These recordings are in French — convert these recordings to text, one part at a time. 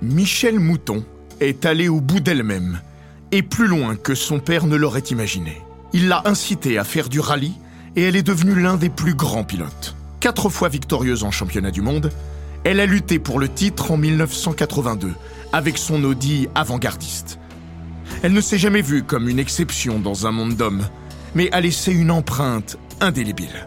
Michel Mouton est allée au bout d'elle-même, et plus loin que son père ne l'aurait imaginé. Il l'a incitée à faire du rallye, et elle est devenue l'un des plus grands pilotes. Quatre fois victorieuse en championnat du monde, elle a lutté pour le titre en 1982, avec son Audi avant-gardiste. Elle ne s'est jamais vue comme une exception dans un monde d'hommes, mais a laissé une empreinte indélébile.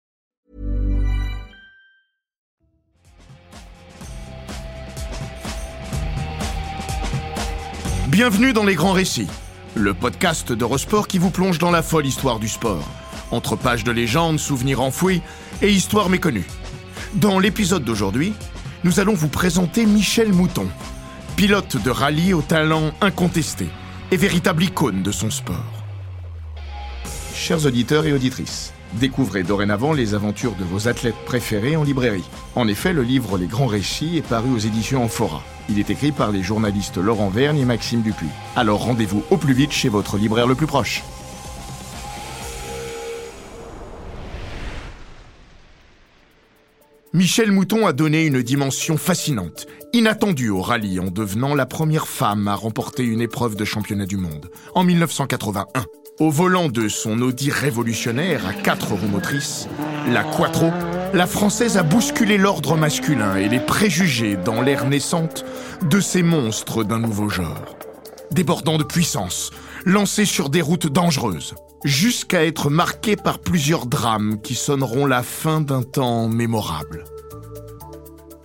Bienvenue dans Les Grands Récits, le podcast d'Eurosport qui vous plonge dans la folle histoire du sport, entre pages de légendes, souvenirs enfouis et histoires méconnues. Dans l'épisode d'aujourd'hui, nous allons vous présenter Michel Mouton, pilote de rallye au talent incontesté et véritable icône de son sport. Chers auditeurs et auditrices, découvrez dorénavant les aventures de vos athlètes préférés en librairie. En effet, le livre Les Grands Récits est paru aux éditions Amphora. Il est écrit par les journalistes Laurent Vergne et Maxime Dupuis. Alors rendez-vous au plus vite chez votre libraire le plus proche. Michel Mouton a donné une dimension fascinante, inattendue au rallye en devenant la première femme à remporter une épreuve de championnat du monde, en 1981. Au volant de son Audi révolutionnaire à quatre roues motrices, la Quattro, la Française a bousculé l'ordre masculin et les préjugés dans l'ère naissante de ces monstres d'un nouveau genre. Débordant de puissance, lancé sur des routes dangereuses, jusqu'à être marqué par plusieurs drames qui sonneront la fin d'un temps mémorable.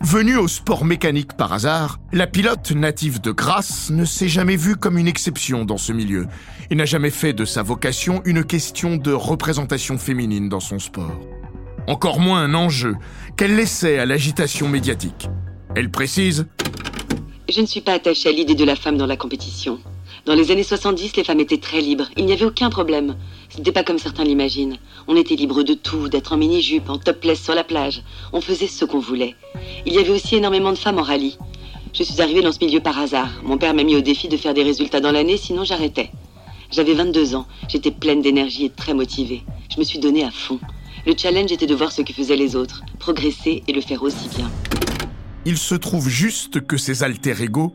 Venue au sport mécanique par hasard, la pilote native de Grasse ne s'est jamais vue comme une exception dans ce milieu et n'a jamais fait de sa vocation une question de représentation féminine dans son sport. Encore moins un enjeu qu'elle laissait à l'agitation médiatique. Elle précise Je ne suis pas attachée à l'idée de la femme dans la compétition. Dans les années 70, les femmes étaient très libres. Il n'y avait aucun problème. Ce n'était pas comme certains l'imaginent. On était libre de tout, d'être en mini-jupe, en topless sur la plage. On faisait ce qu'on voulait. Il y avait aussi énormément de femmes en rallye. Je suis arrivée dans ce milieu par hasard. Mon père m'a mis au défi de faire des résultats dans l'année, sinon j'arrêtais. J'avais 22 ans. J'étais pleine d'énergie et très motivée. Je me suis donnée à fond. Le challenge était de voir ce que faisaient les autres, progresser et le faire aussi bien. Il se trouve juste que ces alter ego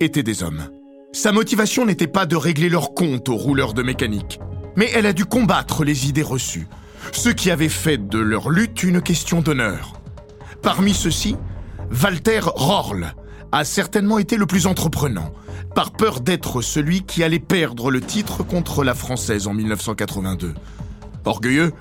étaient des hommes. Sa motivation n'était pas de régler leur compte aux rouleurs de mécanique, mais elle a dû combattre les idées reçues, ce qui avait fait de leur lutte une question d'honneur. Parmi ceux-ci, Walter Rorl a certainement été le plus entreprenant, par peur d'être celui qui allait perdre le titre contre la Française en 1982. Orgueilleux,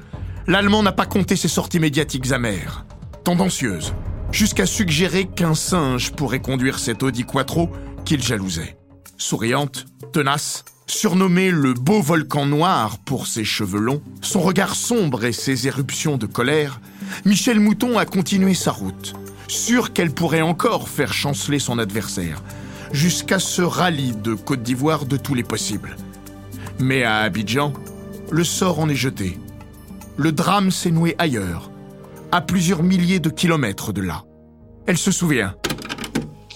l'Allemand n'a pas compté ses sorties médiatiques amères, tendancieuses, jusqu'à suggérer qu'un singe pourrait conduire cet Audi Quattro qu'il jalousait. Souriante, tenace, surnommée le beau volcan noir pour ses cheveux longs, son regard sombre et ses éruptions de colère, Michel Mouton a continué sa route, sûr qu'elle pourrait encore faire chanceler son adversaire, jusqu'à ce rallye de Côte d'Ivoire de tous les possibles. Mais à Abidjan, le sort en est jeté. Le drame s'est noué ailleurs, à plusieurs milliers de kilomètres de là. Elle se souvient.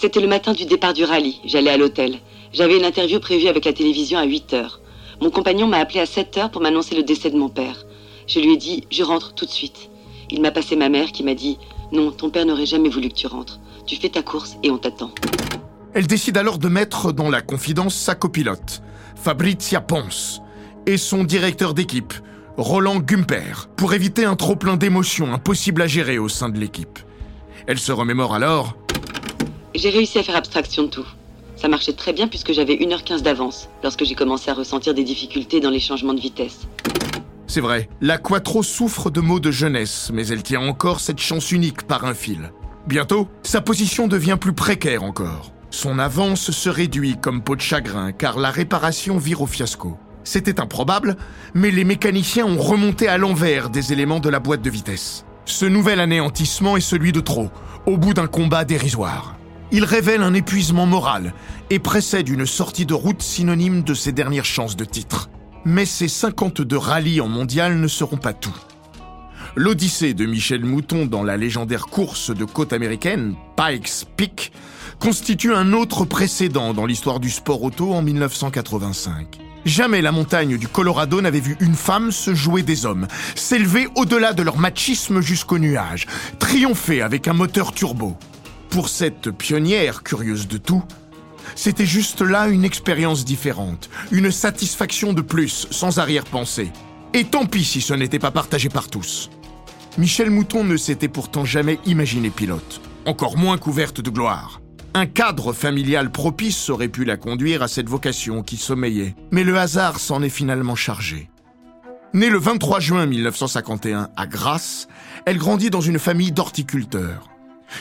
C'était le matin du départ du rallye. J'allais à l'hôtel. J'avais une interview prévue avec la télévision à 8 heures. Mon compagnon m'a appelé à 7 heures pour m'annoncer le décès de mon père. Je lui ai dit Je rentre tout de suite. Il m'a passé ma mère qui m'a dit Non, ton père n'aurait jamais voulu que tu rentres. Tu fais ta course et on t'attend. Elle décide alors de mettre dans la confidence sa copilote, Fabrizia Ponce, et son directeur d'équipe, Roland Gumper, pour éviter un trop-plein d'émotions impossible à gérer au sein de l'équipe. Elle se remémore alors J'ai réussi à faire abstraction de tout. Ça marchait très bien puisque j'avais 1h15 d'avance lorsque j'ai commencé à ressentir des difficultés dans les changements de vitesse. C'est vrai, la Quattro souffre de maux de jeunesse, mais elle tient encore cette chance unique par un fil. Bientôt, sa position devient plus précaire encore. Son avance se réduit comme peau de chagrin car la réparation vire au fiasco. C'était improbable, mais les mécaniciens ont remonté à l'envers des éléments de la boîte de vitesse. Ce nouvel anéantissement est celui de trop, au bout d'un combat dérisoire. Il révèle un épuisement moral et précède une sortie de route synonyme de ses dernières chances de titre. Mais ces 52 rallyes en mondial ne seront pas tout. L'odyssée de Michel Mouton dans la légendaire course de côte américaine, Pikes Peak, constitue un autre précédent dans l'histoire du sport auto en 1985. Jamais la montagne du Colorado n'avait vu une femme se jouer des hommes, s'élever au-delà de leur machisme jusqu'au nuage, triompher avec un moteur turbo. Pour cette pionnière curieuse de tout, c'était juste là une expérience différente, une satisfaction de plus, sans arrière-pensée. Et tant pis si ce n'était pas partagé par tous. Michel Mouton ne s'était pourtant jamais imaginé pilote, encore moins couverte de gloire. Un cadre familial propice aurait pu la conduire à cette vocation qui sommeillait, mais le hasard s'en est finalement chargé. Née le 23 juin 1951 à Grasse, elle grandit dans une famille d'horticulteurs.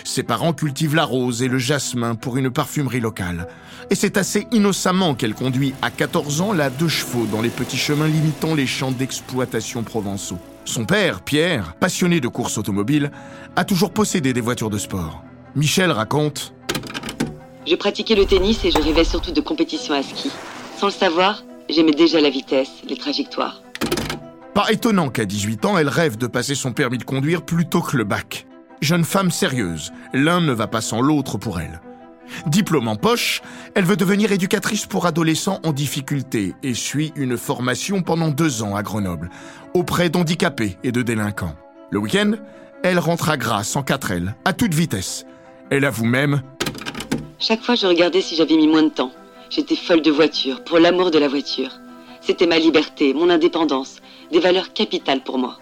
Ses parents cultivent la rose et le jasmin pour une parfumerie locale. Et c'est assez innocemment qu'elle conduit à 14 ans la deux chevaux dans les petits chemins limitant les champs d'exploitation provençaux. Son père, Pierre, passionné de courses automobiles, a toujours possédé des voitures de sport. Michel raconte Je pratiquais le tennis et je rêvais surtout de compétition à ski. Sans le savoir, j'aimais déjà la vitesse, les trajectoires. Pas étonnant qu'à 18 ans, elle rêve de passer son permis de conduire plutôt que le bac. Jeune femme sérieuse, l'un ne va pas sans l'autre pour elle. Diplôme en poche, elle veut devenir éducatrice pour adolescents en difficulté et suit une formation pendant deux ans à Grenoble, auprès d'handicapés et de délinquants. Le week-end, elle rentre à Grasse en 4L, à toute vitesse. Elle avoue même Chaque fois, je regardais si j'avais mis moins de temps. J'étais folle de voiture, pour l'amour de la voiture. C'était ma liberté, mon indépendance, des valeurs capitales pour moi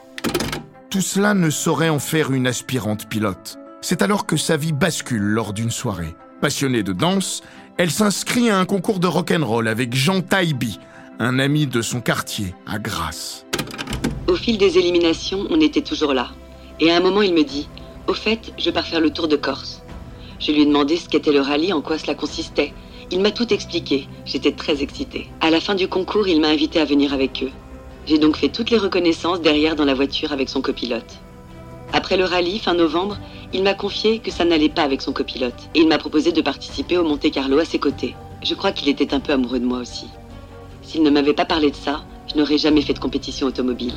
tout cela ne saurait en faire une aspirante pilote. C'est alors que sa vie bascule lors d'une soirée. Passionnée de danse, elle s'inscrit à un concours de rock'n'roll avec Jean Taïbi, un ami de son quartier, à Grasse. Au fil des éliminations, on était toujours là. Et à un moment, il me dit Au fait, je pars faire le tour de Corse. Je lui ai demandé ce qu'était le rallye, en quoi cela consistait. Il m'a tout expliqué. J'étais très excitée. À la fin du concours, il m'a invité à venir avec eux. J'ai donc fait toutes les reconnaissances derrière dans la voiture avec son copilote. Après le rallye, fin novembre, il m'a confié que ça n'allait pas avec son copilote et il m'a proposé de participer au Monte Carlo à ses côtés. Je crois qu'il était un peu amoureux de moi aussi. S'il ne m'avait pas parlé de ça, je n'aurais jamais fait de compétition automobile.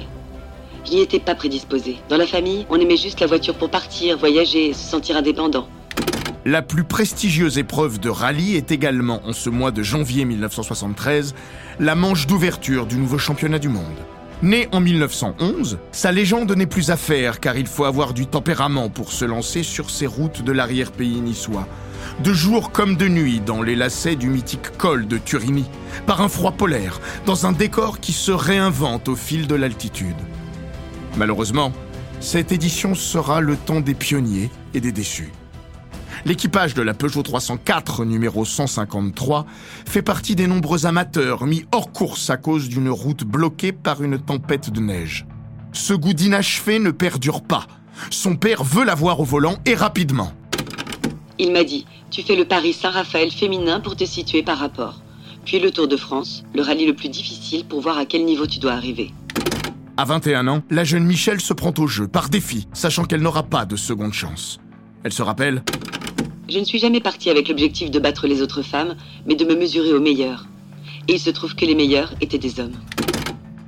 Je n'y étais pas prédisposée. Dans la famille, on aimait juste la voiture pour partir, voyager, se sentir indépendant. La plus prestigieuse épreuve de rallye est également, en ce mois de janvier 1973, la manche d'ouverture du nouveau championnat du monde. Né en 1911, sa légende n'est plus à faire car il faut avoir du tempérament pour se lancer sur ces routes de l'arrière-pays niçois. De jour comme de nuit dans les lacets du mythique col de Turini, par un froid polaire, dans un décor qui se réinvente au fil de l'altitude. Malheureusement, cette édition sera le temps des pionniers et des déçus. L'équipage de la Peugeot 304 numéro 153 fait partie des nombreux amateurs mis hors course à cause d'une route bloquée par une tempête de neige. Ce goût d'inachevé ne perdure pas. Son père veut l'avoir au volant et rapidement. Il m'a dit Tu fais le Paris Saint-Raphaël féminin pour te situer par rapport. Puis le Tour de France, le rallye le plus difficile pour voir à quel niveau tu dois arriver. À 21 ans, la jeune Michelle se prend au jeu par défi, sachant qu'elle n'aura pas de seconde chance. Elle se rappelle je ne suis jamais partie avec l'objectif de battre les autres femmes, mais de me mesurer aux meilleurs. Et il se trouve que les meilleurs étaient des hommes.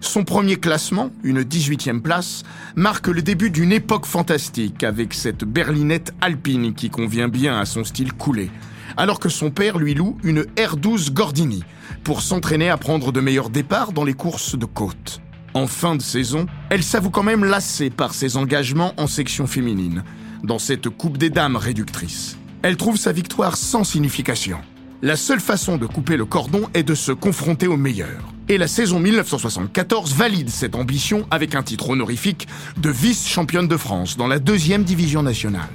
Son premier classement, une 18e place, marque le début d'une époque fantastique avec cette berlinette alpine qui convient bien à son style coulé, alors que son père lui loue une R12 Gordini pour s'entraîner à prendre de meilleurs départs dans les courses de côte. En fin de saison, elle s'avoue quand même lassée par ses engagements en section féminine, dans cette Coupe des Dames réductrice elle trouve sa victoire sans signification. La seule façon de couper le cordon est de se confronter aux meilleurs. Et la saison 1974 valide cette ambition avec un titre honorifique de vice-championne de France dans la deuxième division nationale.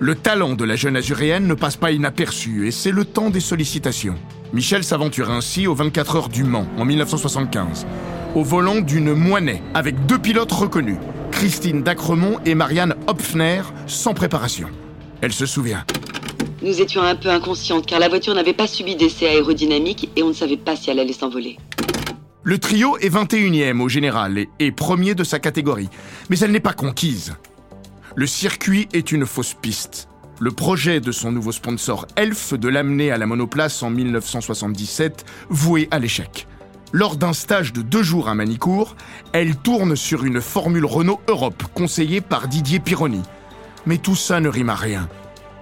Le talent de la jeune azuréenne ne passe pas inaperçu et c'est le temps des sollicitations. Michel s'aventure ainsi aux 24 heures du Mans en 1975, au volant d'une Moinet avec deux pilotes reconnus, Christine Dacremont et Marianne Hopfner, sans préparation. Elle se souvient. Nous étions un peu inconscientes car la voiture n'avait pas subi d'essai aérodynamique et on ne savait pas si elle allait s'envoler. Le trio est 21e au général et, premier de sa catégorie, mais elle n'est pas conquise. Le circuit est une fausse piste. Le projet de son nouveau sponsor Elf de l'amener à la monoplace en 1977 voué à l'échec. Lors d'un stage de deux jours à Manicourt, elle tourne sur une Formule Renault Europe conseillée par Didier Pironi. Mais tout ça ne rime à rien.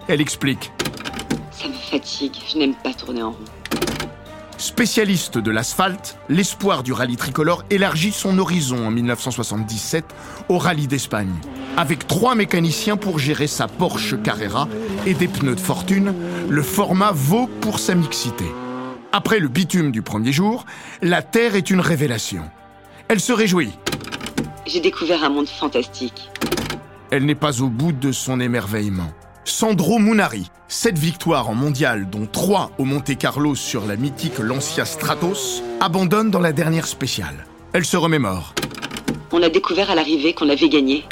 Elle explique. Ça me fatigue, je n'aime pas tourner en rond. Spécialiste de l'asphalte, l'espoir du rallye tricolore élargit son horizon en 1977 au rallye d'Espagne. Avec trois mécaniciens pour gérer sa Porsche Carrera et des pneus de fortune, le format vaut pour sa mixité. Après le bitume du premier jour, la Terre est une révélation. Elle se réjouit. J'ai découvert un monde fantastique. Elle n'est pas au bout de son émerveillement. Sandro Munari, sept victoires en mondial, dont trois au Monte Carlo sur la mythique Lancia Stratos, abandonne dans la dernière spéciale. Elle se remémore. On a découvert à l'arrivée qu'on avait gagné.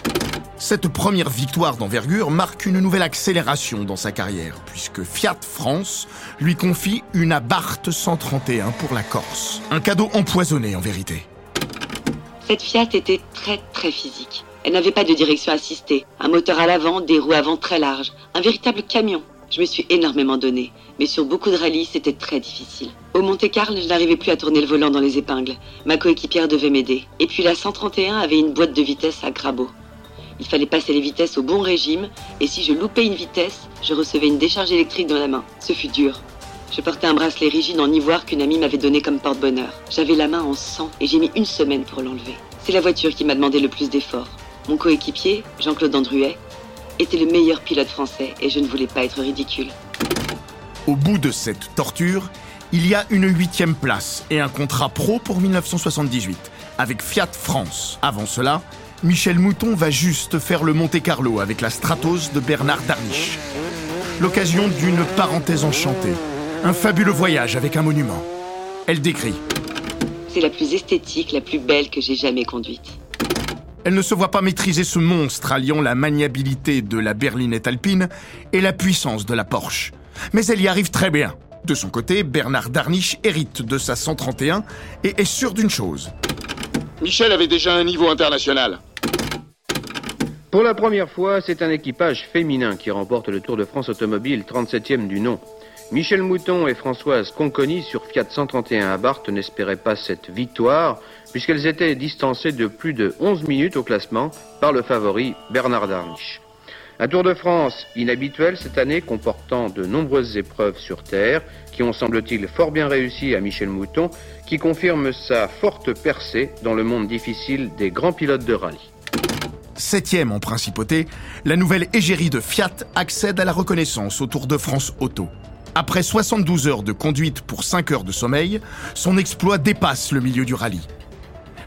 Cette première victoire d'envergure marque une nouvelle accélération dans sa carrière, puisque Fiat France lui confie une Abarth 131 pour la Corse. Un cadeau empoisonné en vérité. Cette Fiat était très très physique. Elle n'avait pas de direction assistée, un moteur à l'avant, des roues avant très larges, un véritable camion. Je me suis énormément donné, mais sur beaucoup de rallyes, c'était très difficile. Au Monte Carlo, je n'arrivais plus à tourner le volant dans les épingles. Ma coéquipière devait m'aider. Et puis la 131 avait une boîte de vitesse à grabo. Il fallait passer les vitesses au bon régime, et si je loupais une vitesse, je recevais une décharge électrique dans la main. Ce fut dur. Je portais un bracelet rigide en ivoire qu'une amie m'avait donné comme porte-bonheur. J'avais la main en sang et j'ai mis une semaine pour l'enlever. C'est la voiture qui m'a demandé le plus d'efforts. Mon coéquipier, Jean-Claude Andruet, était le meilleur pilote français et je ne voulais pas être ridicule. Au bout de cette torture, il y a une huitième place et un contrat pro pour 1978 avec Fiat France. Avant cela, Michel Mouton va juste faire le Monte Carlo avec la Stratos de Bernard Darniche. L'occasion d'une parenthèse enchantée. Un fabuleux voyage avec un monument. Elle décrit. C'est la plus esthétique, la plus belle que j'ai jamais conduite. Elle ne se voit pas maîtriser ce monstre alliant la maniabilité de la berlinette alpine et la puissance de la Porsche. Mais elle y arrive très bien. De son côté, Bernard Darniche hérite de sa 131 et est sûr d'une chose. Michel avait déjà un niveau international. Pour la première fois, c'est un équipage féminin qui remporte le Tour de France automobile 37e du nom. Michel Mouton et Françoise Conconi sur Fiat 131 à Barthes n'espéraient pas cette victoire, puisqu'elles étaient distancées de plus de 11 minutes au classement par le favori Bernard Darniche. Un Tour de France inhabituel cette année comportant de nombreuses épreuves sur terre qui ont semble-t-il fort bien réussi à Michel Mouton qui confirme sa forte percée dans le monde difficile des grands pilotes de rallye. Septième en principauté, la nouvelle égérie de Fiat accède à la reconnaissance au Tour de France Auto. Après 72 heures de conduite pour 5 heures de sommeil, son exploit dépasse le milieu du rallye.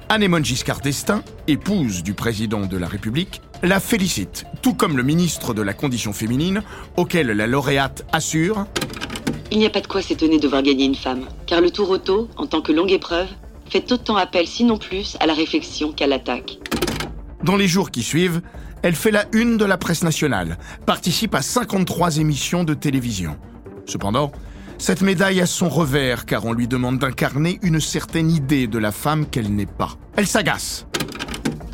Anémone Giscard d'Estaing, épouse du président de la République, la félicite, tout comme le ministre de la Condition féminine, auquel la lauréate assure Il n'y a pas de quoi s'étonner de voir gagner une femme, car le tour auto, en tant que longue épreuve, fait autant appel, sinon plus, à la réflexion qu'à l'attaque. Dans les jours qui suivent, elle fait la une de la presse nationale, participe à 53 émissions de télévision. Cependant, cette médaille a son revers car on lui demande d'incarner une certaine idée de la femme qu'elle n'est pas. Elle s'agace.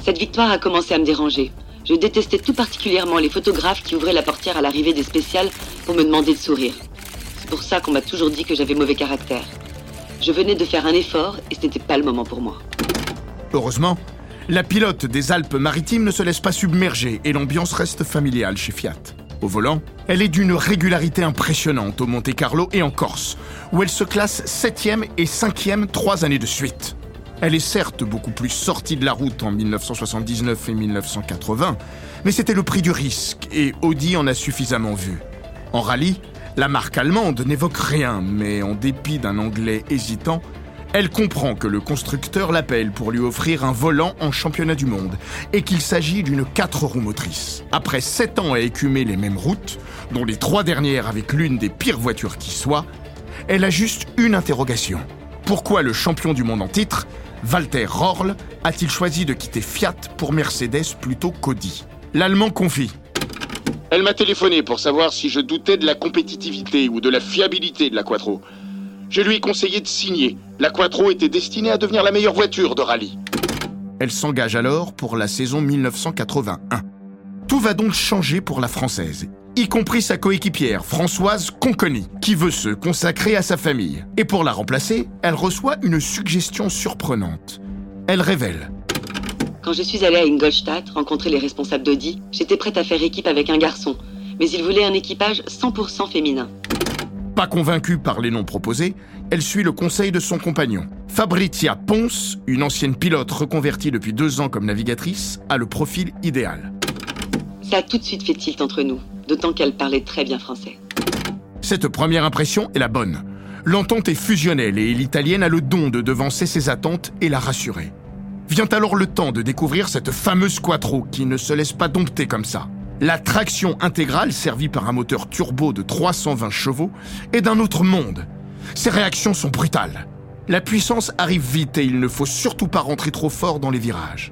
Cette victoire a commencé à me déranger. Je détestais tout particulièrement les photographes qui ouvraient la portière à l'arrivée des spéciales pour me demander de sourire. C'est pour ça qu'on m'a toujours dit que j'avais mauvais caractère. Je venais de faire un effort et ce n'était pas le moment pour moi. Heureusement, la pilote des Alpes-Maritimes ne se laisse pas submerger et l'ambiance reste familiale chez Fiat. Au volant, elle est d'une régularité impressionnante au Monte Carlo et en Corse, où elle se classe 7e et 5e trois années de suite. Elle est certes beaucoup plus sortie de la route en 1979 et 1980, mais c'était le prix du risque et Audi en a suffisamment vu. En rallye, la marque allemande n'évoque rien, mais en dépit d'un anglais hésitant, Elle comprend que le constructeur l'appelle pour lui offrir un volant en championnat du monde et qu'il s'agit d'une 4 roues motrices. Après 7 ans à écumer les mêmes routes, dont les trois dernières avec l'une des pires voitures qui soit, elle a juste une interrogation. Pourquoi le champion du monde en titre, Walter Rorl, a-t-il choisi de quitter Fiat pour Mercedes plutôt qu'Audi? L'Allemand confie. Elle m'a téléphoné pour savoir si je doutais de la compétitivité ou de la fiabilité de la Quattro. Je lui ai conseillé de signer. La Quattro était destinée à devenir la meilleure voiture de rallye. Elle s'engage alors pour la saison 1981. Tout va donc changer pour la Française, y compris sa coéquipière Françoise Conconi, qui veut se consacrer à sa famille. Et pour la remplacer, elle reçoit une suggestion surprenante. Elle révèle. Quand je suis allée à Ingolstadt rencontrer les responsables d'Audi, j'étais prête à faire équipe avec un garçon, mais il voulait un équipage 100% féminin. Pas convaincue par les noms proposés, elle suit le conseil de son compagnon. Fabricia Ponce, une ancienne pilote reconvertie depuis deux ans comme navigatrice, a le profil idéal. Ça a tout de suite fait tilt entre nous, d'autant qu'elle parlait très bien français. Cette première impression est la bonne. L'entente est fusionnelle et l'italienne a le don de devancer ses attentes et la rassurer. Vient alors le temps de découvrir cette fameuse quattro qui ne se laisse pas dompter comme ça. La traction intégrale, servie par un moteur turbo de 320 chevaux, est d'un autre monde. Ses réactions sont brutales. La puissance arrive vite et il ne faut surtout pas rentrer trop fort dans les virages.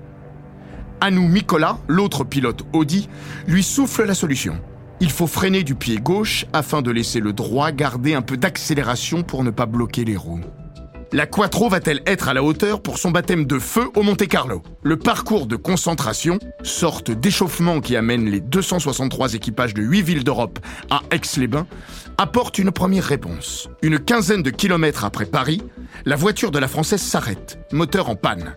Anou Mikola, l'autre pilote Audi, lui souffle la solution. Il faut freiner du pied gauche afin de laisser le droit garder un peu d'accélération pour ne pas bloquer les roues. La Quattro va-t-elle être à la hauteur pour son baptême de feu au Monte Carlo? Le parcours de concentration, sorte d'échauffement qui amène les 263 équipages de 8 villes d'Europe à Aix-les-Bains, apporte une première réponse. Une quinzaine de kilomètres après Paris, la voiture de la Française s'arrête, moteur en panne.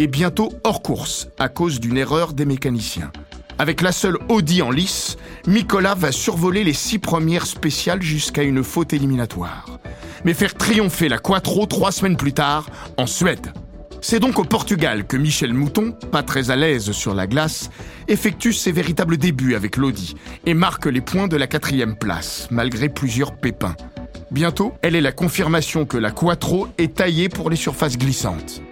Et bientôt hors course, à cause d'une erreur des mécaniciens. Avec la seule Audi en lice, Nicolas va survoler les six premières spéciales jusqu'à une faute éliminatoire mais faire triompher la Quattro trois semaines plus tard en Suède. C'est donc au Portugal que Michel Mouton, pas très à l'aise sur la glace, effectue ses véritables débuts avec l'Audi et marque les points de la quatrième place, malgré plusieurs pépins. Bientôt, elle est la confirmation que la Quattro est taillée pour les surfaces glissantes.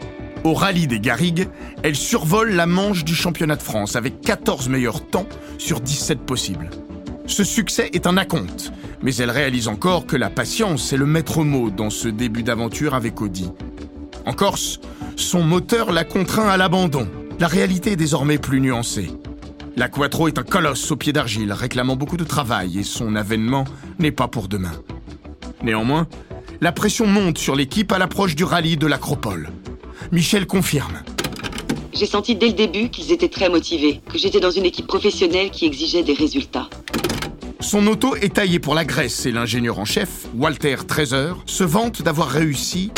Au rallye des Garrigues, elle survole la manche du championnat de France avec 14 meilleurs temps sur 17 possibles. Ce succès est un acompte, mais elle réalise encore que la patience est le maître mot dans ce début d'aventure avec Audi. En Corse, son moteur la contraint à l'abandon. La réalité est désormais plus nuancée. La Quattro est un colosse au pied d'argile, réclamant beaucoup de travail, et son avènement n'est pas pour demain. Néanmoins, la pression monte sur l'équipe à l'approche du rallye de l'Acropole. Michel confirme. J'ai senti dès le début qu'ils étaient très motivés, que j'étais dans une équipe professionnelle qui exigeait des résultats. Son auto est taillée pour la Grèce et l'ingénieur en chef, Walter Trezer, se vante d'avoir réussi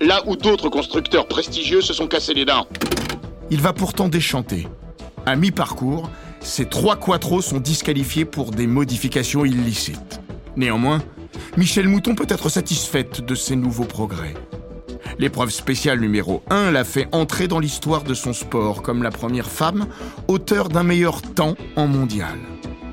là où d'autres constructeurs prestigieux se sont cassés les dents. Il va pourtant déchanter. À mi-parcours, ces trois quattros sont disqualifiés pour des modifications illicites. Néanmoins, Michel Mouton peut être satisfaite de ces nouveaux progrès. L'épreuve spéciale numéro 1 l'a fait entrer dans l'histoire de son sport comme la première femme auteur d'un meilleur temps en mondial.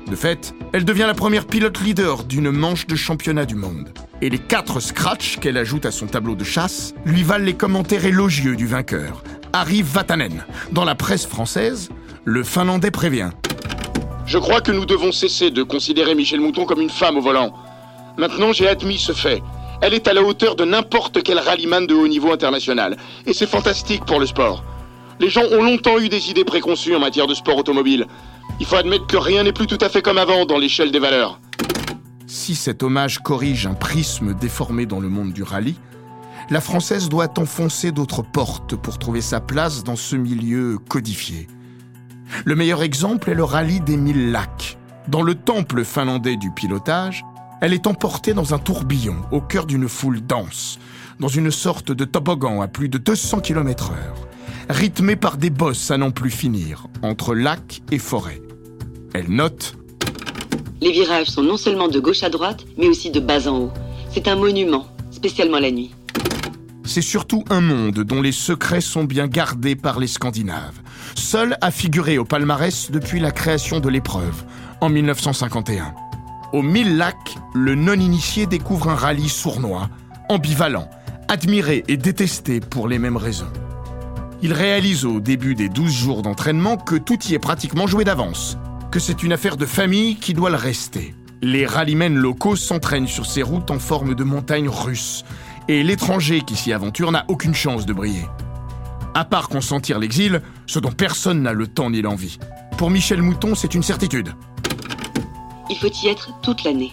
De fait, elle devient la première pilote leader d'une manche de championnat du monde. Et les quatre scratchs qu'elle ajoute à son tableau de chasse lui valent les commentaires élogieux du vainqueur, Harry Vatanen. Dans la presse française, le Finlandais prévient. Je crois que nous devons cesser de considérer Michel Mouton comme une femme au volant. Maintenant, j'ai admis ce fait. Elle est à la hauteur de n'importe quel rallyman de haut niveau international. Et c'est fantastique pour le sport. Les gens ont longtemps eu des idées préconçues en matière de sport automobile. Il faut admettre que rien n'est plus tout à fait comme avant dans l'échelle des valeurs. Si cet hommage corrige un prisme déformé dans le monde du rallye, la Française doit enfoncer d'autres portes pour trouver sa place dans ce milieu codifié. Le meilleur exemple est le rallye des mille lacs. Dans le temple finlandais du pilotage, elle est emportée dans un tourbillon au cœur d'une foule dense, dans une sorte de toboggan à plus de 200 km/h rythmée par des bosses à n'en plus finir, entre lac et forêt. Elle note Les virages sont non seulement de gauche à droite, mais aussi de bas en haut. C'est un monument, spécialement la nuit. C'est surtout un monde dont les secrets sont bien gardés par les Scandinaves, seul à figurer au palmarès depuis la création de l'épreuve, en 1951. Au Mille Lacs, le non-initié découvre un rallye sournois, ambivalent, admiré et détesté pour les mêmes raisons. Il réalise au début des 12 jours d'entraînement que tout y est pratiquement joué d'avance, que c'est une affaire de famille qui doit le rester. Les rallymen locaux s'entraînent sur ces routes en forme de montagnes russes, et l'étranger qui s'y aventure n'a aucune chance de briller. À part consentir l'exil, ce dont personne n'a le temps ni l'envie. Pour Michel Mouton, c'est une certitude. Il faut y être toute l'année.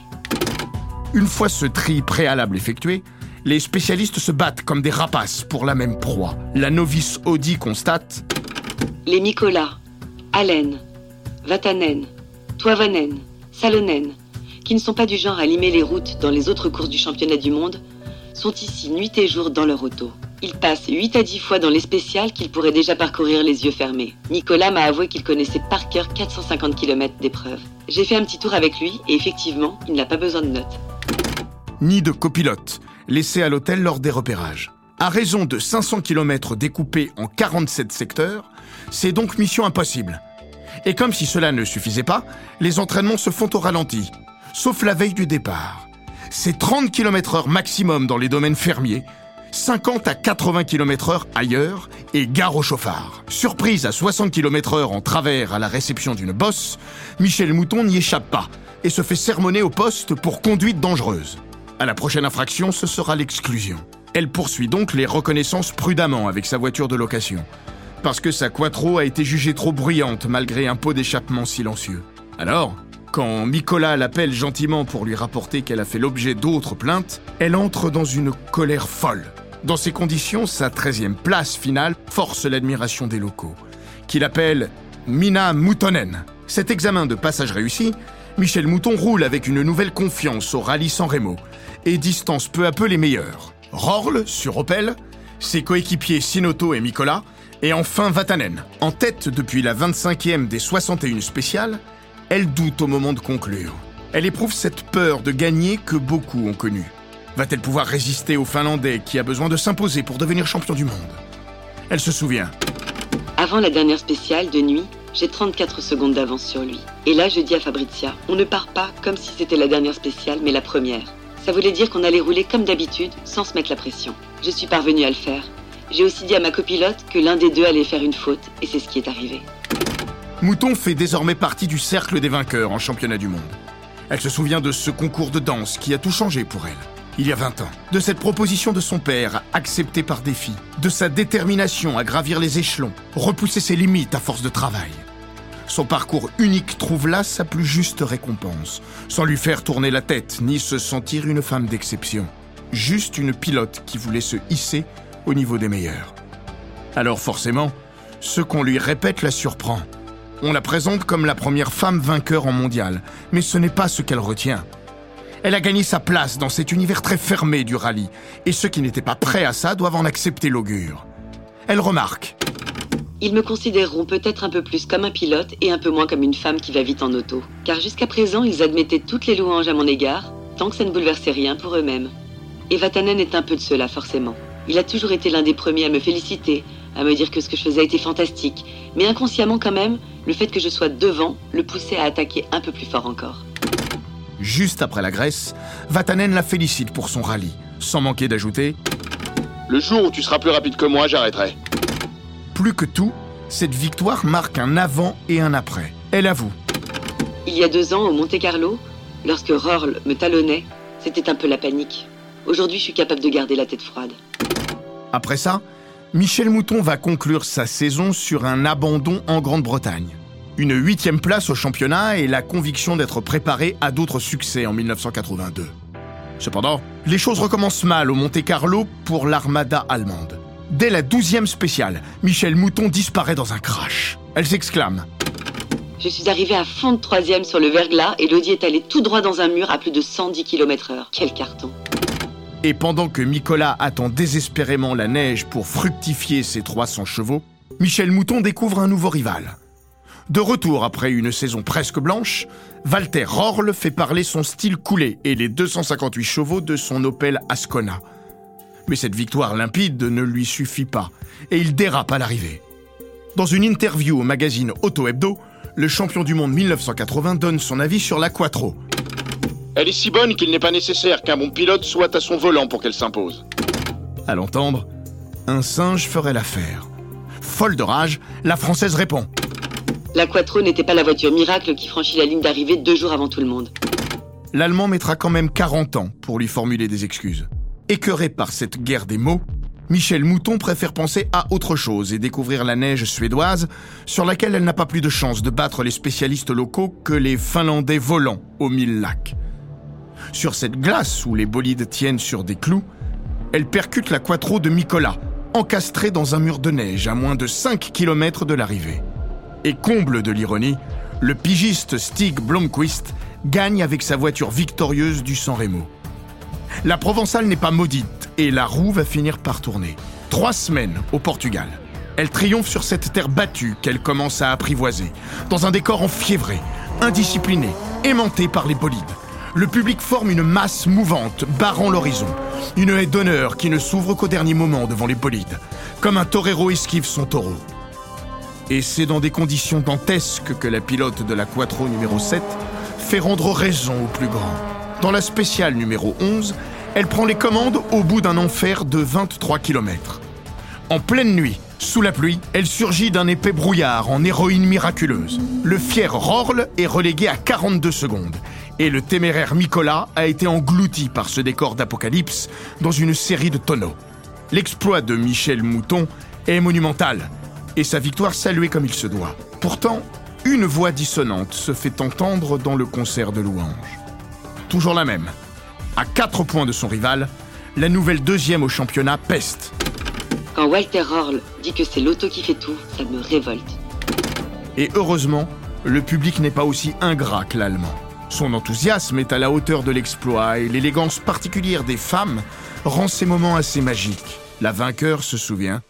Une fois ce tri préalable effectué, les spécialistes se battent comme des rapaces pour la même proie. La novice Audi constate Les Mikola, Allen, Vatanen, Toivonen, Salonen, qui ne sont pas du genre à limer les routes dans les autres courses du championnat du monde, sont ici nuit et jour dans leur auto. Ils passent 8 à 10 fois dans les spéciales qu'ils pourraient déjà parcourir les yeux fermés. Nicolas m'a avoué qu'il connaissait par cœur 450 km d'épreuves. J'ai fait un petit tour avec lui et effectivement, il n'a pas besoin de notes. Ni de copilote, laissé à l'hôtel lors des repérages. À raison de 500 km découpés en 47 secteurs, c'est donc mission impossible. Et comme si cela ne suffisait pas, les entraînements se font au ralenti, sauf la veille du départ. C'est 30 km heure maximum dans les domaines fermiers, 50 à 80 km heure ailleurs et gare au chauffard. Surprise à 60 km heure en travers à la réception d'une bosse, Michel Mouton n'y échappe pas et se fait sermonner au poste pour conduite dangereuse. À la prochaine infraction, ce sera l'exclusion. Elle poursuit donc les reconnaissances prudemment avec sa voiture de location. Parce que sa Quattro a été jugée trop bruyante malgré un pot d'échappement silencieux. Alors, quand Nicolas l'appelle gentiment pour lui rapporter qu'elle a fait l'objet d'autres plaintes, elle entre dans une colère folle. Dans ces conditions, sa 13e place finale force l'admiration des locaux, qui l'appellent Mina Moutonen. Cet examen de passage réussi, Michel Mouton roule avec une nouvelle confiance au rallye San Remo et distance peu à peu les meilleurs. Rorl sur Opel, ses coéquipiers Sinoto et Mikola, et enfin Vatanen. En tête depuis la 25e des 61 spéciales, elle doute au moment de conclure. Elle éprouve cette peur de gagner que beaucoup ont connue. Va-t-elle pouvoir résister au Finlandais qui a besoin de s'imposer pour devenir champion du monde? Elle se souvient. Avant la dernière spéciale de nuit, j'ai 34 secondes d'avance sur lui. Et là, je dis à Fabrizia, on ne part pas comme si c'était la dernière spéciale, mais la première. Ça voulait dire qu'on allait rouler comme d'habitude, sans se mettre la pression. Je suis parvenue à le faire. J'ai aussi dit à ma copilote que l'un des deux allait faire une faute, et c'est ce qui est arrivé. Mouton fait désormais partie du cercle des vainqueurs en championnat du monde. Elle se souvient de ce concours de danse qui a tout changé pour elle. Il y a 20 ans. De cette proposition de son père, acceptée par défi. De sa détermination à gravir les échelons, repousser ses limites à force de travail. Son parcours unique trouve là sa plus juste récompense, sans lui faire tourner la tête ni se sentir une femme d'exception. Juste une pilote qui voulait se hisser au niveau des meilleurs. Alors forcément, ce qu'on lui répète la surprend. On la présente comme la première femme vainqueur en mondial, mais ce n'est pas ce qu'elle retient. Elle a gagné sa place dans cet univers très fermé du rallye, et ceux qui n'étaient pas prêts à ça doivent en accepter l'augure. Elle remarque. Ils me considéreront peut-être un peu plus comme un pilote et un peu moins comme une femme qui va vite en auto. Car jusqu'à présent, ils admettaient toutes les louanges à mon égard, tant que ça ne bouleversait rien pour eux-mêmes. Et Vatanen est un peu de cela, forcément. Il a toujours été l'un des premiers à me féliciter, à me dire que ce que je faisais était fantastique. Mais inconsciemment quand même, le fait que je sois devant le poussait à attaquer un peu plus fort encore. Juste après la Grèce, Vatanen la félicite pour son rallye, sans manquer d'ajouter Le jour où tu seras plus rapide que moi, j'arrêterai. Plus que tout, cette victoire marque un avant et un après. Elle avoue. Il y a deux ans, au Monte Carlo, lorsque Rorl me talonnait, c'était un peu la panique. Aujourd'hui, je suis capable de garder la tête froide. Après ça, Michel Mouton va conclure sa saison sur un abandon en Grande-Bretagne. Une huitième place au championnat et la conviction d'être préparé à d'autres succès en 1982. Cependant, les choses recommencent mal au Monte Carlo pour l'armada allemande. Dès la douzième spéciale, Michel Mouton disparaît dans un crash. Elle s'exclame. Je suis arrivée à fond de troisième sur le verglas et l'Audi est allé tout droit dans un mur à plus de 110 km heure. Quel carton Et pendant que Nicolas attend désespérément la neige pour fructifier ses 300 chevaux, Michel Mouton découvre un nouveau rival. De retour après une saison presque blanche, Walter Rorl fait parler son style coulé et les 258 chevaux de son Opel Ascona. Mais cette victoire limpide ne lui suffit pas et il dérape à l'arrivée. Dans une interview au magazine Auto Hebdo, le champion du monde 1980 donne son avis sur la Quattro. Elle est si bonne qu'il n'est pas nécessaire qu'un bon pilote soit à son volant pour qu'elle s'impose. À l'entendre, un singe ferait l'affaire. Folle de rage, la Française répond. La Quattro n'était pas la voiture miracle qui franchit la ligne d'arrivée deux jours avant tout le monde. L'Allemand mettra quand même 40 ans pour lui formuler des excuses. Écœuré par cette guerre des mots, Michel Mouton préfère penser à autre chose et découvrir la neige suédoise, sur laquelle elle n'a pas plus de chance de battre les spécialistes locaux que les Finlandais volants aux mille lacs. Sur cette glace où les bolides tiennent sur des clous, elle percute la quattro de Nicolas, encastrée dans un mur de neige à moins de 5 km de l'arrivée. Et comble de l'ironie, le pigiste Stig Blomqvist gagne avec sa voiture victorieuse du San Remo. La Provençale n'est pas maudite et la roue va finir par tourner. Trois semaines au Portugal. Elle triomphe sur cette terre battue qu'elle commence à apprivoiser, dans un décor enfiévré, indiscipliné, aimanté par les bolides. Le public forme une masse mouvante, barrant l'horizon. Une haie d'honneur qui ne s'ouvre qu'au dernier moment devant les bolides, comme un torero esquive son taureau. Et c'est dans des conditions dantesques que la pilote de la Quattro numéro 7 fait rendre raison au plus grand. Dans la spéciale numéro 11, elle prend les commandes au bout d'un enfer de 23 km. En pleine nuit, sous la pluie, elle surgit d'un épais brouillard en héroïne miraculeuse. Le fier Rorle est relégué à 42 secondes. Et le téméraire Nicolas a été englouti par ce décor d'apocalypse dans une série de tonneaux. L'exploit de Michel Mouton est monumental et sa victoire saluée comme il se doit. Pourtant, une voix dissonante se fait entendre dans le concert de louanges toujours la même. À 4 points de son rival, la nouvelle deuxième au championnat peste. Quand Walter Horl dit que c'est l'auto qui fait tout, ça me révolte. Et heureusement, le public n'est pas aussi ingrat que l'allemand. Son enthousiasme est à la hauteur de l'exploit et l'élégance particulière des femmes rend ces moments assez magiques. La vainqueur se souvient.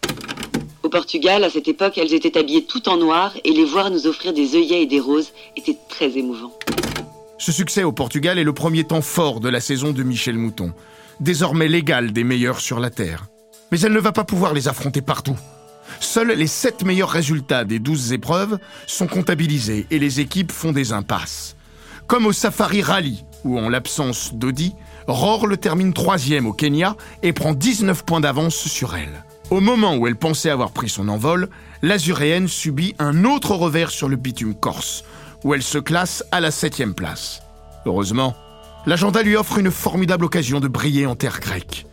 Au Portugal, à cette époque, elles étaient habillées tout en noir et les voir nous offrir des œillets et des roses était très émouvant. Ce succès au Portugal est le premier temps fort de la saison de Michel Mouton, désormais l'égal des meilleurs sur la Terre. Mais elle ne va pas pouvoir les affronter partout. Seuls les 7 meilleurs résultats des 12 épreuves sont comptabilisés et les équipes font des impasses. Comme au Safari Rally, où en l'absence d'Audi, le termine troisième au Kenya et prend 19 points d'avance sur elle. Au moment où elle pensait avoir pris son envol, l'Azuréenne subit un autre revers sur le bitume corse, où elle se classe à la septième place. Heureusement, l'agenda lui offre une formidable occasion de briller en terre grecque.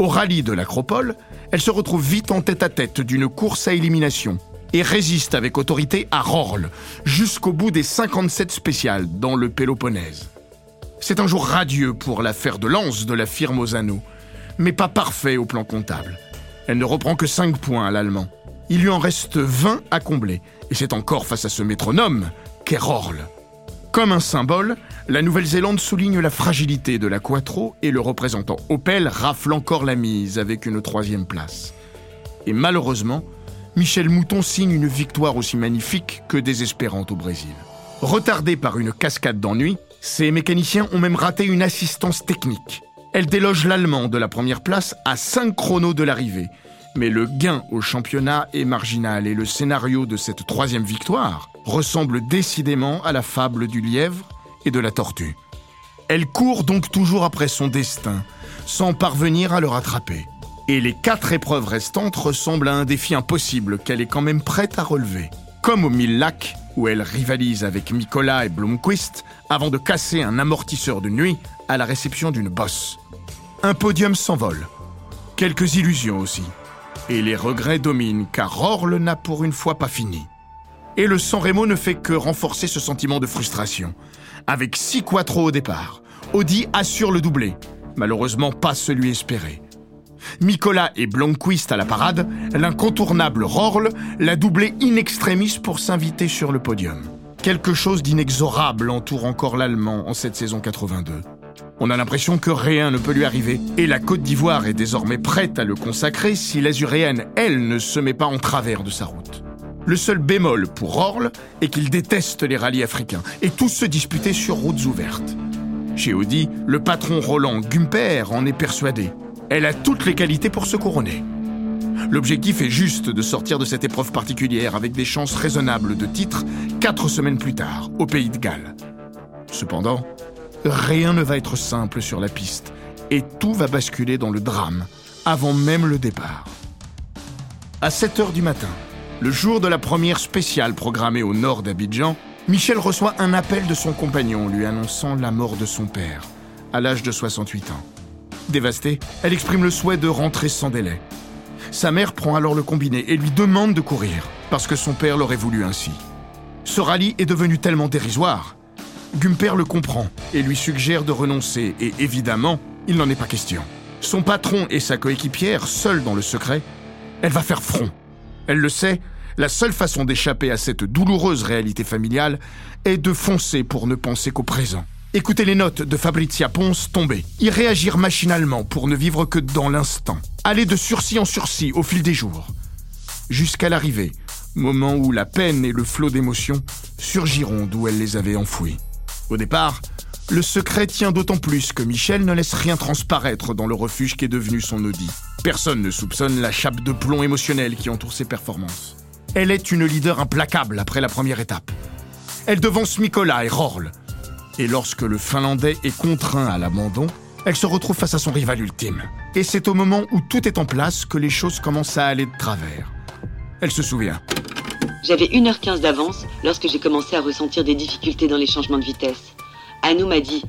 Au rallye de l'Acropole, elle se retrouve vite en tête-à-tête d'une course à élimination et résiste avec autorité à Rorle jusqu'au bout des 57 spéciales dans le Péloponnèse. C'est un jour radieux pour l'affaire de lance de la firme Ozano, mais pas parfait au plan comptable. Elle ne reprend que 5 points à l'allemand. Il lui en reste 20 à combler, et c'est encore face à ce métronome comme un symbole, la Nouvelle-Zélande souligne la fragilité de la Quattro et le représentant Opel rafle encore la mise avec une troisième place. Et malheureusement, Michel Mouton signe une victoire aussi magnifique que désespérante au Brésil. Retardé par une cascade d'ennui, ces mécaniciens ont même raté une assistance technique. Elle déloge l'Allemand de la première place à 5 chronos de l'arrivée. Mais le gain au championnat est marginal et le scénario de cette troisième victoire ressemble décidément à la fable du lièvre et de la tortue. Elle court donc toujours après son destin, sans parvenir à le rattraper. Et les quatre épreuves restantes ressemblent à un défi impossible qu'elle est quand même prête à relever. Comme au Mille Lacs, où elle rivalise avec Nicolas et Blomqvist avant de casser un amortisseur de nuit à la réception d'une bosse. Un podium s'envole. Quelques illusions aussi. Et les regrets dominent car Orle n'a pour une fois pas fini. Et le San Remo ne fait que renforcer ce sentiment de frustration. Avec six quattro au départ, Audi assure le doublé. Malheureusement pas celui espéré. Nicolas et Blomqvist à la parade, l'incontournable Rorle l'a doublé in extremis pour s'inviter sur le podium. Quelque chose d'inexorable entoure encore l'Allemand en cette saison 82. On a l'impression que rien ne peut lui arriver, et la Côte d'Ivoire est désormais prête à le consacrer si l'Azuréenne, elle, ne se met pas en travers de sa route. Le seul bémol pour Orle est qu'il déteste les rallyes africains et tous se disputer sur routes ouvertes. Chez Audi, le patron Roland Gumper en est persuadé. Elle a toutes les qualités pour se couronner. L'objectif est juste de sortir de cette épreuve particulière avec des chances raisonnables de titre quatre semaines plus tard, au Pays de Galles. Cependant, rien ne va être simple sur la piste et tout va basculer dans le drame avant même le départ. À 7 heures du matin, le jour de la première spéciale programmée au nord d'Abidjan, Michel reçoit un appel de son compagnon lui annonçant la mort de son père, à l'âge de 68 ans. Dévastée, elle exprime le souhait de rentrer sans délai. Sa mère prend alors le combiné et lui demande de courir, parce que son père l'aurait voulu ainsi. Ce rallye est devenu tellement dérisoire. Gumper le comprend et lui suggère de renoncer, et évidemment, il n'en est pas question. Son patron et sa coéquipière, seuls dans le secret, elle va faire front. Elle le sait, la seule façon d'échapper à cette douloureuse réalité familiale est de foncer pour ne penser qu'au présent. Écoutez les notes de Fabrizia Ponce tomber. Y réagir machinalement pour ne vivre que dans l'instant. Aller de sursis en sursis au fil des jours. Jusqu'à l'arrivée, moment où la peine et le flot d'émotions surgiront d'où elle les avait enfouis. Au départ, le secret tient d'autant plus que Michel ne laisse rien transparaître dans le refuge qui est devenu son Audi. Personne ne soupçonne la chape de plomb émotionnel qui entoure ses performances. Elle est une leader implacable après la première étape. Elle devance Mikola et Rorl, et lorsque le Finlandais est contraint à l'abandon, elle se retrouve face à son rival ultime. Et c'est au moment où tout est en place que les choses commencent à aller de travers. Elle se souvient. J'avais 1h15 d'avance lorsque j'ai commencé à ressentir des difficultés dans les changements de vitesse. Anou m'a dit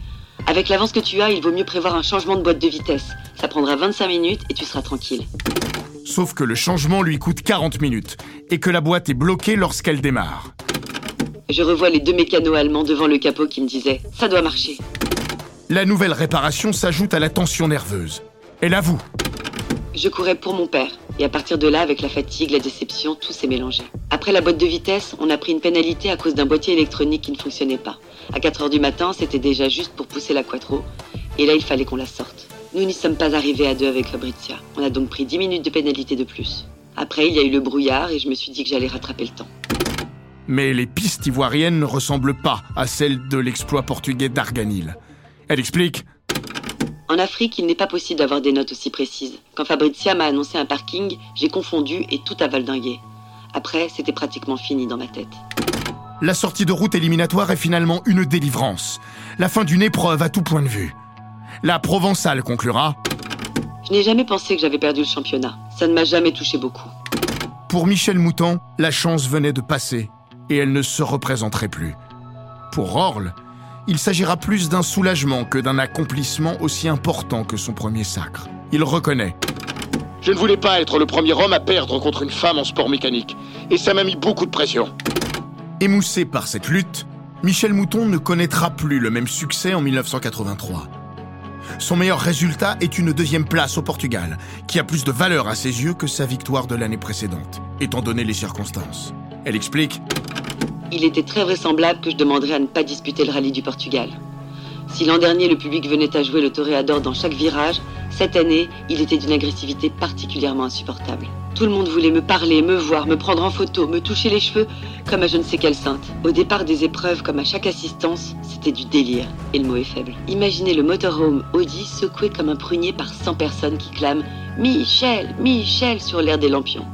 Avec l'avance que tu as, il vaut mieux prévoir un changement de boîte de vitesse. Ça prendra 25 minutes et tu seras tranquille. Sauf que le changement lui coûte 40 minutes et que la boîte est bloquée lorsqu'elle démarre. Je revois les deux mécanos allemands devant le capot qui me disaient Ça doit marcher. La nouvelle réparation s'ajoute à la tension nerveuse. Elle avoue. Je courais pour mon père. Et à partir de là, avec la fatigue, la déception, tout s'est mélangé. Après la boîte de vitesse, on a pris une pénalité à cause d'un boîtier électronique qui ne fonctionnait pas. À 4 heures du matin, c'était déjà juste pour pousser la quattro. Et là, il fallait qu'on la sorte. Nous n'y sommes pas arrivés à deux avec Fabrizia. On a donc pris 10 minutes de pénalité de plus. Après, il y a eu le brouillard et je me suis dit que j'allais rattraper le temps mais les pistes ivoiriennes ne ressemblent pas à celles de l'exploit portugais d'Arganil. Elle explique En Afrique, il n'est pas possible d'avoir des notes aussi précises. Quand Fabrizia m'a annoncé un parking, j'ai confondu et tout a valdingué. Après, c'était pratiquement fini dans ma tête. La sortie de route éliminatoire est finalement une délivrance. La fin d'une épreuve à tout point de vue. La Provençale conclura Je n'ai jamais pensé que j'avais perdu le championnat. Ça ne m'a jamais touché beaucoup. Pour Michel Mouton, la chance venait de passer et elle ne se représenterait plus. Pour Rorl, il s'agira plus d'un soulagement que d'un accomplissement aussi important que son premier sacre. Il reconnaît. Je ne voulais pas être le premier homme à perdre contre une femme en sport mécanique, et ça m'a mis beaucoup de pression. Émoussé par cette lutte, Michel Mouton ne connaîtra plus le même succès en 1983. Son meilleur résultat est une deuxième place au Portugal, qui a plus de valeur à ses yeux que sa victoire de l'année précédente, étant donné les circonstances. Elle explique il était très vraisemblable que je demanderais à ne pas disputer le rallye du Portugal. Si l'an dernier le public venait à jouer le toréador dans chaque virage, cette année, il était d'une agressivité particulièrement insupportable. Tout le monde voulait me parler, me voir, me prendre en photo, me toucher les cheveux, comme à je ne sais quelle sainte. Au départ des épreuves, comme à chaque assistance, c'était du délire, et le mot est faible. Imaginez le motorhome Audi secoué comme un prunier par 100 personnes qui clament Michel, Michel sur l'air des lampions.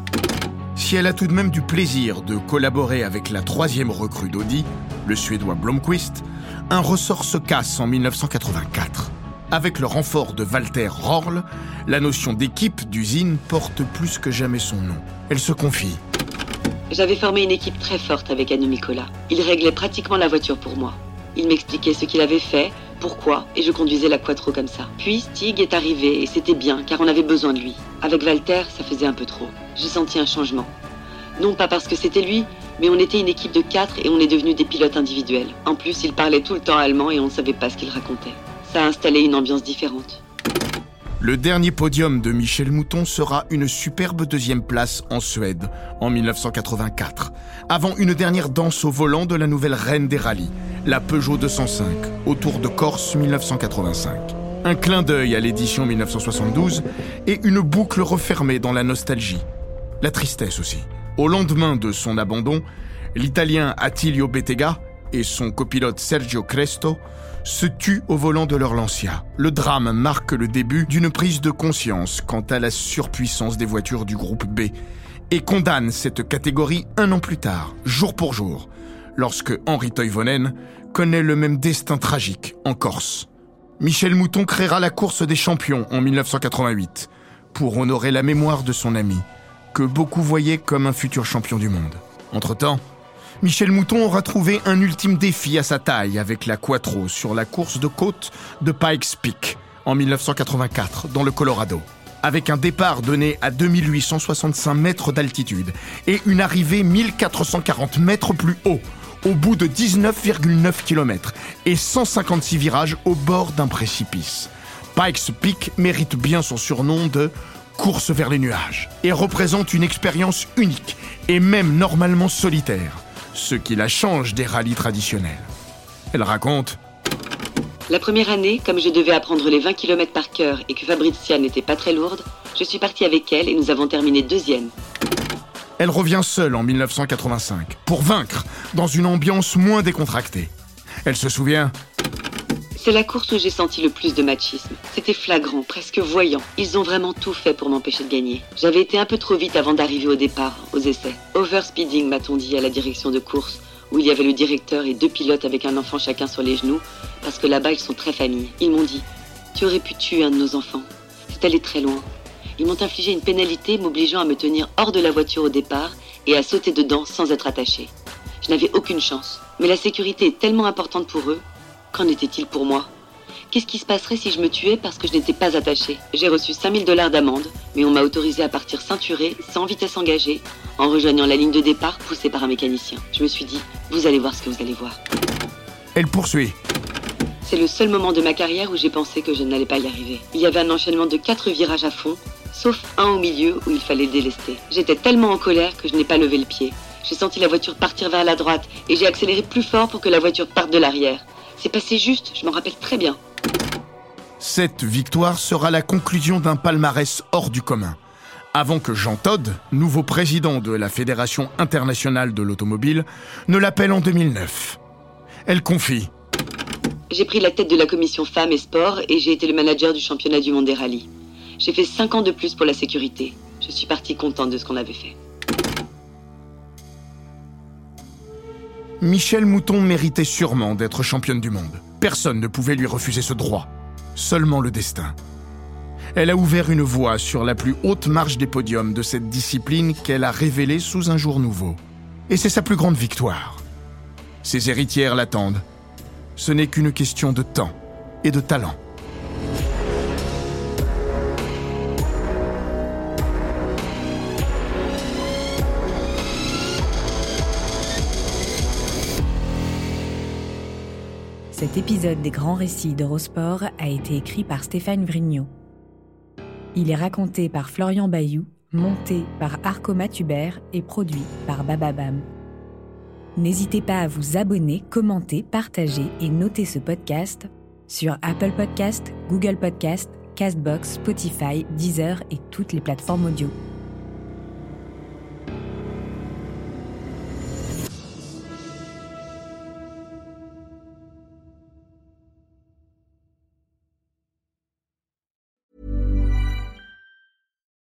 Si elle a tout de même du plaisir de collaborer avec la troisième recrue d'Audi, le Suédois Blomqvist, un ressort se casse en 1984. Avec le renfort de Walter Rorl, la notion d'équipe d'usine porte plus que jamais son nom. Elle se confie. J'avais formé une équipe très forte avec Anne Nicolas. Il réglait pratiquement la voiture pour moi. Il m'expliquait ce qu'il avait fait, pourquoi, et je conduisais la quattro comme ça. Puis Stig est arrivé, et c'était bien, car on avait besoin de lui. Avec Walter, ça faisait un peu trop. J'ai senti un changement. Non pas parce que c'était lui, mais on était une équipe de quatre et on est devenus des pilotes individuels. En plus, il parlait tout le temps allemand et on ne savait pas ce qu'il racontait. Ça a installé une ambiance différente. Le dernier podium de Michel Mouton sera une superbe deuxième place en Suède en 1984, avant une dernière danse au volant de la nouvelle reine des rallyes, la Peugeot 205, autour de Corse 1985. Un clin d'œil à l'édition 1972 et une boucle refermée dans la nostalgie. La tristesse aussi. Au lendemain de son abandon, l'Italien Attilio Bettega et son copilote Sergio Cresto se tuent au volant de leur Lancia. Le drame marque le début d'une prise de conscience quant à la surpuissance des voitures du groupe B et condamne cette catégorie un an plus tard, jour pour jour, lorsque Henri Toivonen connaît le même destin tragique en Corse. Michel Mouton créera la course des champions en 1988, pour honorer la mémoire de son ami, que beaucoup voyaient comme un futur champion du monde. Entre-temps, Michel Mouton aura trouvé un ultime défi à sa taille avec la Quattro sur la course de côte de Pikes Peak en 1984 dans le Colorado. Avec un départ donné à 2865 mètres d'altitude et une arrivée 1440 mètres plus haut, au bout de 19,9 km et 156 virages au bord d'un précipice. Pikes Peak mérite bien son surnom de course vers les nuages et représente une expérience unique et même normalement solitaire, ce qui la change des rallyes traditionnels. Elle raconte La première année, comme je devais apprendre les 20 km par cœur et que Fabrizia n'était pas très lourde, je suis partie avec elle et nous avons terminé deuxième. Elle revient seule en 1985 pour vaincre dans une ambiance moins décontractée. Elle se souvient c'est la course où j'ai senti le plus de machisme. C'était flagrant, presque voyant. Ils ont vraiment tout fait pour m'empêcher de gagner. J'avais été un peu trop vite avant d'arriver au départ, aux essais. Overspeeding, m'a-t-on dit à la direction de course, où il y avait le directeur et deux pilotes avec un enfant chacun sur les genoux, parce que là-bas ils sont très familles. Ils m'ont dit Tu aurais pu tuer un de nos enfants. C'est allé très loin. Ils m'ont infligé une pénalité m'obligeant à me tenir hors de la voiture au départ et à sauter dedans sans être attaché. Je n'avais aucune chance. Mais la sécurité est tellement importante pour eux Qu'en était-il pour moi? Qu'est-ce qui se passerait si je me tuais parce que je n'étais pas attachée? J'ai reçu 5000 dollars d'amende, mais on m'a autorisé à partir ceinturée, sans vitesse engagée, en rejoignant la ligne de départ poussée par un mécanicien. Je me suis dit, vous allez voir ce que vous allez voir. Elle poursuit. C'est le seul moment de ma carrière où j'ai pensé que je n'allais pas y arriver. Il y avait un enchaînement de quatre virages à fond, sauf un au milieu où il fallait délester. J'étais tellement en colère que je n'ai pas levé le pied. J'ai senti la voiture partir vers la droite et j'ai accéléré plus fort pour que la voiture parte de l'arrière. C'est passé juste, je m'en rappelle très bien. Cette victoire sera la conclusion d'un palmarès hors du commun. Avant que Jean Todd, nouveau président de la Fédération internationale de l'automobile, ne l'appelle en 2009. Elle confie J'ai pris la tête de la commission femmes et sport et j'ai été le manager du championnat du monde des rallyes. J'ai fait 5 ans de plus pour la sécurité. Je suis partie contente de ce qu'on avait fait. Michel Mouton méritait sûrement d'être championne du monde. Personne ne pouvait lui refuser ce droit. Seulement le destin. Elle a ouvert une voie sur la plus haute marche des podiums de cette discipline qu'elle a révélée sous un jour nouveau. Et c'est sa plus grande victoire. Ses héritières l'attendent. Ce n'est qu'une question de temps et de talent. Cet épisode des grands récits d'Eurosport a été écrit par Stéphane Vrignot. Il est raconté par Florian Bayou, monté par Arco Matubert et produit par Bababam. N'hésitez pas à vous abonner, commenter, partager et noter ce podcast sur Apple Podcast, Google Podcast, Castbox, Spotify, Deezer et toutes les plateformes audio.